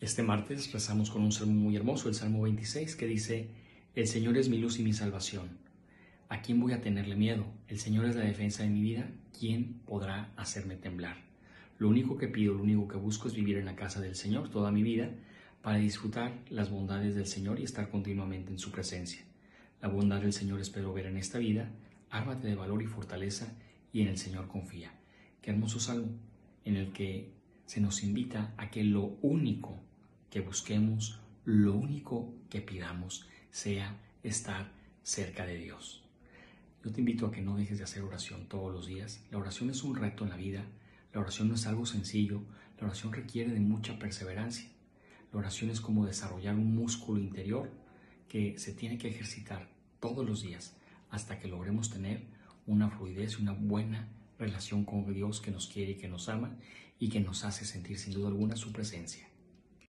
Este martes rezamos con un salmo muy hermoso, el Salmo 26, que dice, El Señor es mi luz y mi salvación. ¿A quién voy a tenerle miedo? El Señor es la defensa de mi vida. ¿Quién podrá hacerme temblar? Lo único que pido, lo único que busco es vivir en la casa del Señor toda mi vida para disfrutar las bondades del Señor y estar continuamente en su presencia. La bondad del Señor espero ver en esta vida. Ármate de valor y fortaleza y en el Señor confía. Qué hermoso salmo en el que se nos invita a que lo único que busquemos, lo único que pidamos sea estar cerca de Dios. Yo te invito a que no dejes de hacer oración todos los días. La oración es un reto en la vida. La oración no es algo sencillo. La oración requiere de mucha perseverancia. La oración es como desarrollar un músculo interior que se tiene que ejercitar todos los días hasta que logremos tener una fluidez y una buena relación con Dios que nos quiere y que nos ama y que nos hace sentir sin duda alguna su presencia.